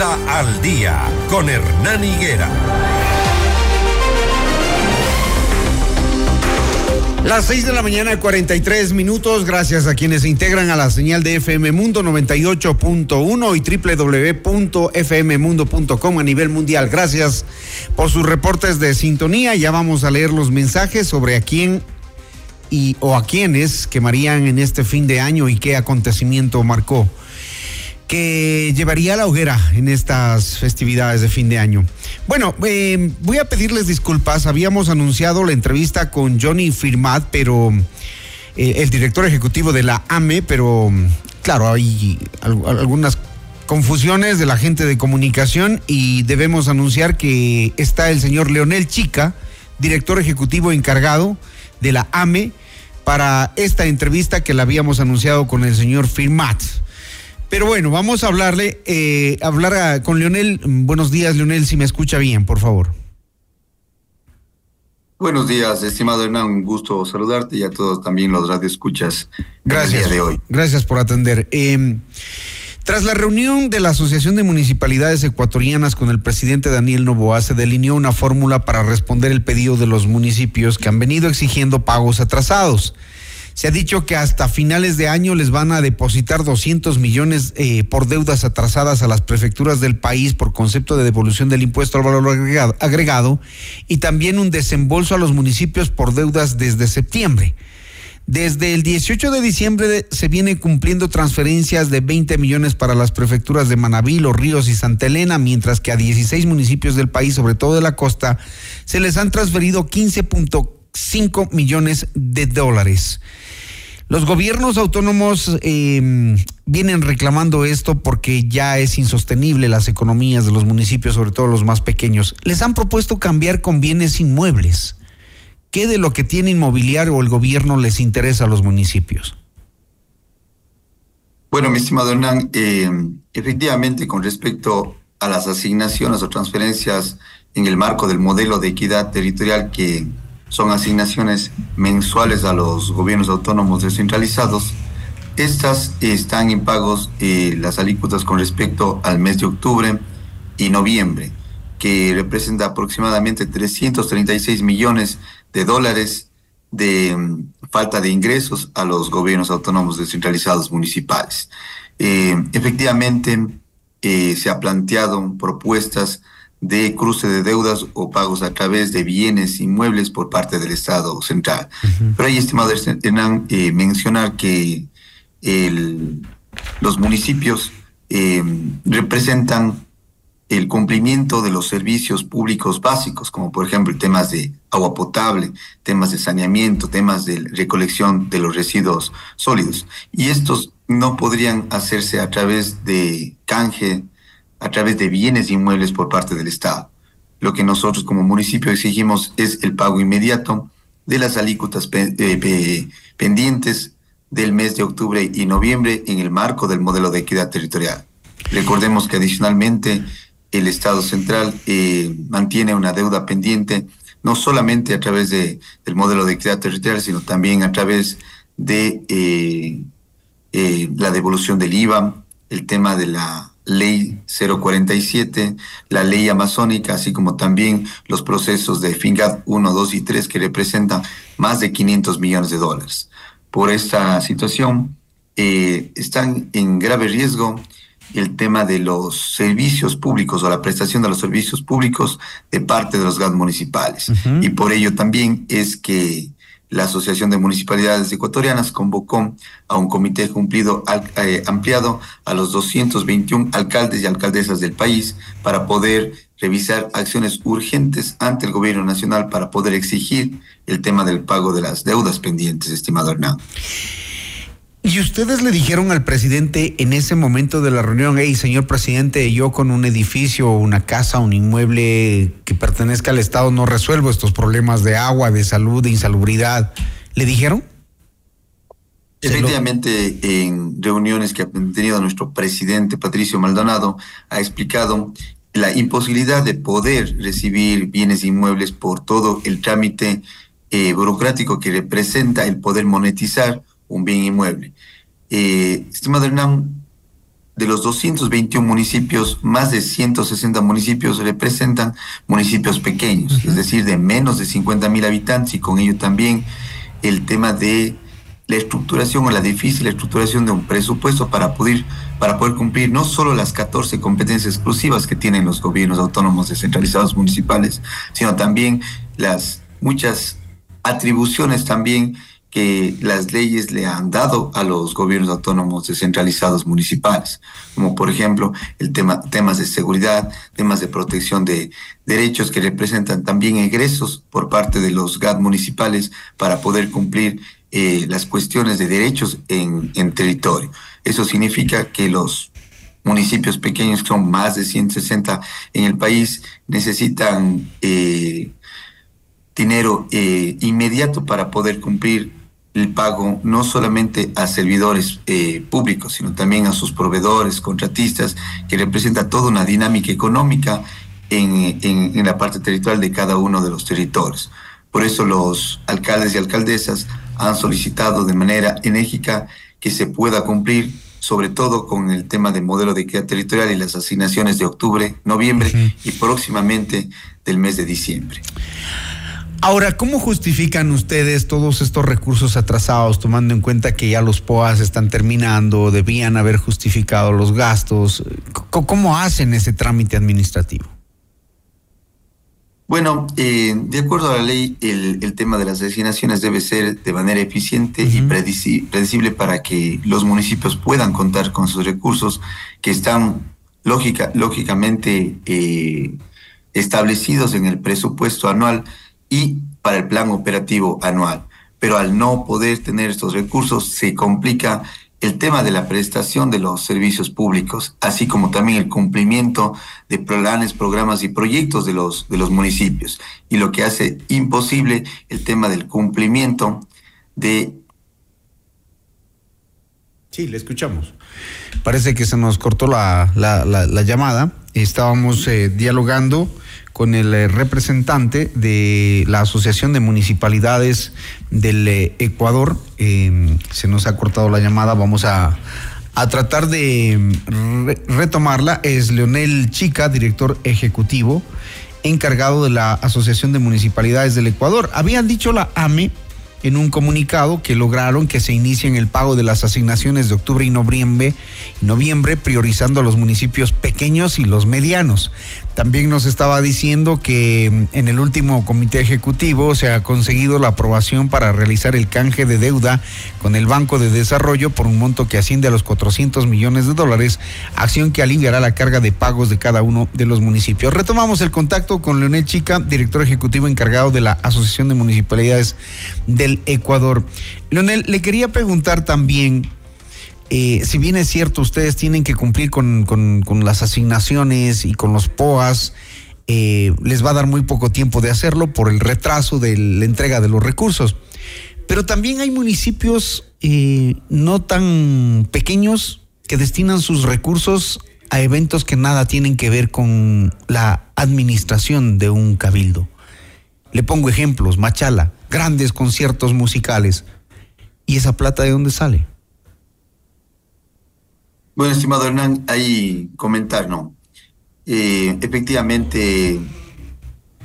Al Día con Hernán Higuera. Las 6 de la mañana, 43 minutos. Gracias a quienes se integran a la señal de FM Mundo 98.1 y www.fmmundo.com a nivel mundial. Gracias por sus reportes de sintonía. Ya vamos a leer los mensajes sobre a quién y o a quiénes quemarían en este fin de año y qué acontecimiento marcó que llevaría a la hoguera en estas festividades de fin de año. Bueno, eh, voy a pedirles disculpas. Habíamos anunciado la entrevista con Johnny Firmat, pero eh, el director ejecutivo de la AME, pero claro, hay algunas confusiones de la gente de comunicación y debemos anunciar que está el señor Leonel Chica, director ejecutivo encargado de la AME, para esta entrevista que la habíamos anunciado con el señor Firmat. Pero bueno, vamos a hablarle, eh, hablar con Leonel. Buenos días, Leonel, si me escucha bien, por favor. Buenos días, estimado Hernán, un gusto saludarte y a todos también los radioescuchas. Gracias. de hoy. Gracias por atender. Em, tras la reunión de la Asociación de Municipalidades Ecuatorianas con el presidente Daniel Novoa, se delineó una fórmula para responder el pedido de los municipios que han venido exigiendo pagos atrasados. Se ha dicho que hasta finales de año les van a depositar 200 millones eh, por deudas atrasadas a las prefecturas del país por concepto de devolución del impuesto al valor agregado, y también un desembolso a los municipios por deudas desde septiembre. Desde el 18 de diciembre se viene cumpliendo transferencias de 20 millones para las prefecturas de Manabí, Los Ríos y Santa Elena, mientras que a 16 municipios del país, sobre todo de la costa, se les han transferido 15.5 millones de dólares. Los gobiernos autónomos em, vienen reclamando esto porque ya es insostenible las economías de los municipios, sobre todo los más pequeños. Les han propuesto cambiar con bienes inmuebles. ¿Qué de lo que tiene inmobiliario el gobierno les interesa a los municipios? Bueno, mi estimado Hernán, em, efectivamente con respecto a las asignaciones o transferencias en el marco del modelo de equidad territorial que son asignaciones mensuales a los gobiernos autónomos descentralizados. Estas están en pagos eh, las alícuotas con respecto al mes de octubre y noviembre, que representa aproximadamente 336 millones de dólares de mm, falta de ingresos a los gobiernos autónomos descentralizados municipales. Eh, efectivamente, eh, se ha planteado propuestas de cruce de deudas o pagos a través de bienes inmuebles por parte del Estado central. Pero hay, estimado Hernán, eh, mencionar que los municipios eh, representan el cumplimiento de los servicios públicos básicos, como por ejemplo temas de agua potable, temas de saneamiento, temas de recolección de los residuos sólidos. Y estos no podrían hacerse a través de canje a través de bienes inmuebles por parte del Estado. Lo que nosotros como municipio exigimos es el pago inmediato de las alícuotas eh, pendientes del mes de octubre y noviembre en el marco del modelo de equidad territorial. Recordemos que adicionalmente el Estado central eh, mantiene una deuda pendiente no solamente a través de, del modelo de equidad territorial, sino también a través de eh, la devolución del IVA, el tema de la ley 047, la ley amazónica, así como también los procesos de FINGAD 1, 2 y 3 que representan más de 500 millones de dólares. Por esta situación, eh, están en grave riesgo el tema de los servicios públicos o la prestación de los servicios públicos de parte de los GAD municipales. Y por ello también es que la Asociación de Municipalidades Ecuatorianas convocó a un comité cumplido eh, ampliado a los 221 alcaldes y alcaldesas del país para poder revisar acciones urgentes ante el gobierno nacional para poder exigir el tema del pago de las deudas pendientes, estimado Hernán. ¿Y ustedes le dijeron al presidente en ese momento de la reunión, hey, señor presidente, yo con un edificio, una casa, un inmueble que pertenezca al Estado no resuelvo estos problemas de agua, de salud, de insalubridad? ¿Le dijeron? Efectivamente, en reuniones que ha tenido nuestro presidente Patricio Maldonado, ha explicado la imposibilidad de poder recibir bienes inmuebles por todo el trámite eh, burocrático que representa el poder monetizar un bien inmueble. Eh, estimado Hernán, de los 221 municipios, más de 160 municipios representan municipios pequeños, es decir, de menos de 50 mil habitantes y con ello también el tema de la estructuración o la difícil estructuración de un presupuesto para poder, para poder cumplir no solo las 14 competencias exclusivas que tienen los gobiernos autónomos descentralizados municipales, sino también las muchas atribuciones también que las leyes le han dado a los gobiernos autónomos descentralizados municipales, como por ejemplo el tema, temas de seguridad, temas de protección de derechos que representan también egresos por parte de los GAD municipales para poder cumplir eh, las cuestiones de derechos en, territorio. Eso significa que los municipios pequeños, que son más de 160 en el país, necesitan eh, dinero eh, inmediato para poder cumplir el pago no solamente a servidores eh, públicos, sino también a sus proveedores, contratistas, que representa toda una dinámica económica en, en, la parte territorial de cada uno de los territorios. Por eso los alcaldes y alcaldesas han solicitado de manera enérgica que se pueda cumplir, sobre todo con el tema del modelo de equidad territorial y las asignaciones de octubre, noviembre y próximamente del mes de diciembre. Ahora, ¿cómo justifican ustedes todos estos recursos atrasados, tomando en cuenta que ya los POAS están terminando, debían haber justificado los gastos? ¿Cómo hacen ese trámite administrativo? Bueno, eh, de acuerdo a la ley, el, tema de las designaciones debe ser de manera eficiente y predecible para que los municipios puedan contar con sus recursos que están lógica, lógicamente eh, establecidos en el presupuesto anual y para el plan operativo anual. Pero al no poder tener estos recursos se complica el tema de la prestación de los servicios públicos, así como también el cumplimiento de planes, programas y proyectos de los, de los municipios, y lo que hace imposible el tema del cumplimiento de... Sí, le escuchamos. Parece que se nos cortó la, la, la, llamada. Estábamos eh, dialogando con el eh, representante de la Asociación de Municipalidades del eh, Ecuador. Em, se nos ha cortado la llamada, vamos a, tratar de em, retomarla. Es Leonel Chica, director ejecutivo, encargado de la Asociación de Municipalidades del Ecuador. Habían dicho la AME en un comunicado que lograron que se inicien el pago de las asignaciones de octubre y noviembre, noviembre priorizando a los municipios pequeños y los medianos. También nos estaba diciendo que mm, en el último comité ejecutivo se ha conseguido la aprobación para realizar el canje de deuda con el Banco de Desarrollo por un monto que asciende a los 400 millones de dólares, acción que aliviará la carga de pagos de cada uno de los municipios. Retomamos el contacto con Leonel Chica, director ejecutivo encargado de la Asociación de Municipalidades del Ecuador. Leonel, le quería preguntar también eh, si bien es cierto, ustedes tienen que cumplir con, las asignaciones y con los POAS, eh, les va a dar muy poco tiempo de hacerlo por el retraso de la entrega de los recursos. Pero también hay municipios eh, no tan pequeños que destinan sus recursos a eventos que nada tienen que ver con la administración de un cabildo. Le pongo ejemplos, Machala, grandes conciertos musicales. ¿Y esa plata de dónde sale? Bueno, estimado Hernán, hay comentar, ¿no? Eh, efectivamente,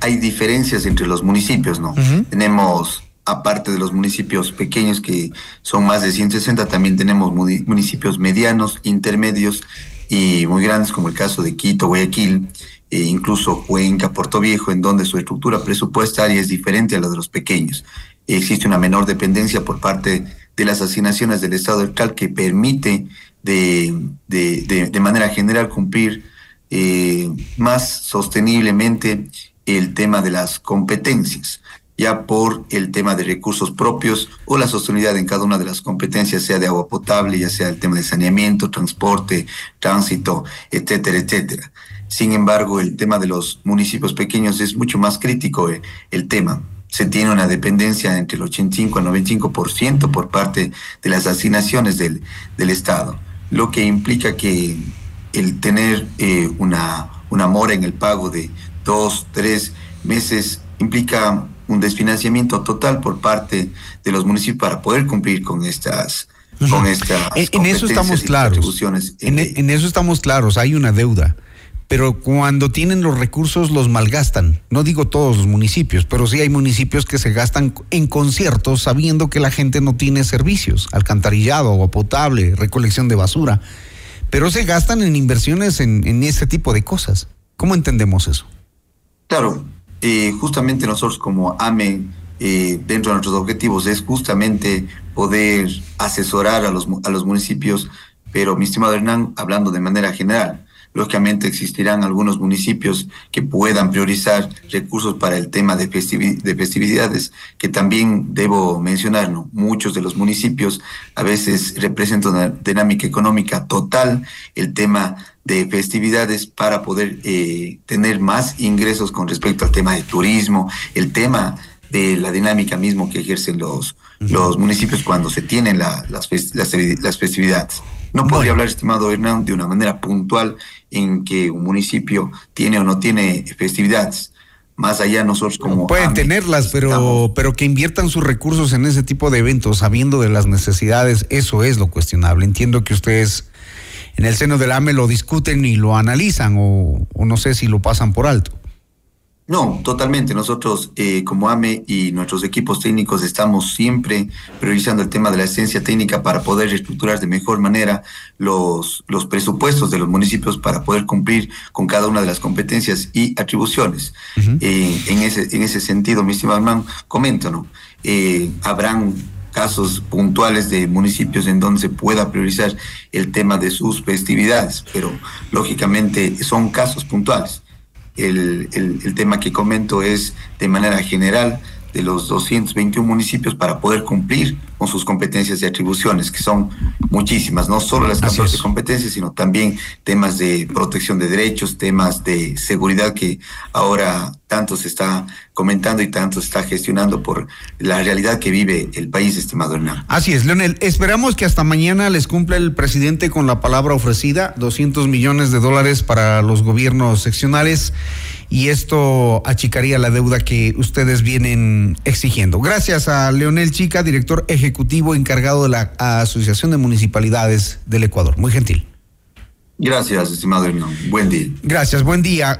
hay diferencias entre los municipios, ¿no? Tenemos, aparte de los municipios pequeños que son más de 160, también tenemos municipios medianos, intermedios y muy grandes, como el caso de Quito, Guayaquil, e incluso Cuenca, Puerto Viejo, en donde su estructura presupuestaria es diferente a la de los pequeños. Existe una menor dependencia por parte de las asignaciones del Estado central que permite de, de, manera general cumplir eh, más sosteniblemente el tema de las competencias, ya por el tema de recursos propios o la sostenibilidad en cada una de las competencias, sea de agua potable, ya sea el tema de saneamiento, transporte, tránsito, etcétera, etcétera. Sin embargo, el tema de los municipios pequeños es mucho más crítico eh, el tema se tiene una dependencia entre el 85 al 95% por parte de las asignaciones del, del Estado lo que implica que el tener eh, una, una mora en el pago de dos, tres meses implica un desfinanciamiento total por parte de los municipios para poder cumplir con estas con. En, eso estamos claros. En, e, en eso estamos claros, hay una deuda pero cuando tienen los recursos los malgastan. No digo todos los municipios, pero sí hay municipios que se gastan en conciertos sabiendo que la gente no tiene servicios, alcantarillado, agua potable, recolección de basura, pero se gastan en inversiones en, ese tipo de cosas. ¿Cómo entendemos eso? Claro, eh, justamente nosotros como AME, eh, dentro de nuestros objetivos es justamente poder asesorar a los, a los municipios, pero mi estimado Hernán, hablando de manera general, Lógicamente existirán algunos municipios que puedan priorizar recursos para el tema de, de festividades, que también debo mencionar, ¿no? muchos de los municipios a veces representan una dinámica económica total, el tema de festividades para poder eh, tener más ingresos con respecto al tema de turismo, el tema de la dinámica mismo que ejercen los, los municipios cuando se tienen las, las, las festividades. No podría hablar, estimado Hernán, de una manera puntual en que un municipio tiene o no tiene festividades. Más allá nosotros como... Pueden tenerlas, pero, pero que inviertan sus recursos en ese tipo de eventos, sabiendo de las necesidades, eso es lo cuestionable. Entiendo que ustedes en el seno del AME lo discuten y lo analizan o, o no sé si lo pasan por alto. No, totalmente. Nosotros eh, como AME y nuestros equipos técnicos estamos siempre priorizando el tema de la asistencia técnica para poder reestructurar de mejor manera los, los presupuestos de los municipios para poder cumplir con cada una de las competencias y atribuciones. Eh, en, ese, en ese sentido, mi estimado hermano, comento, ¿no? Eh, habrán casos puntuales de municipios en donde se pueda priorizar el tema de sus festividades, pero lógicamente son casos puntuales el, el, tema que comento es de manera general de los 221 municipios para poder cumplir con sus competencias y atribuciones, que son muchísimas, no solo las de competencias, sino también temas de protección de derechos, temas de seguridad que ahora tanto se está comentando y tanto se está gestionando por la realidad que vive el país, estimado Hernán. Así es, Leonel. Esperamos que hasta mañana les cumpla el presidente con la palabra ofrecida, 200 millones de dólares para los gobiernos seccionales y esto achicaría la deuda que ustedes vienen exigiendo. Gracias a Leonel Chica, director ejecutivo encargado de la Asociación de Municipalidades del Ecuador. Muy gentil. Gracias, estimado Hernán. Buen día. Gracias, buen día.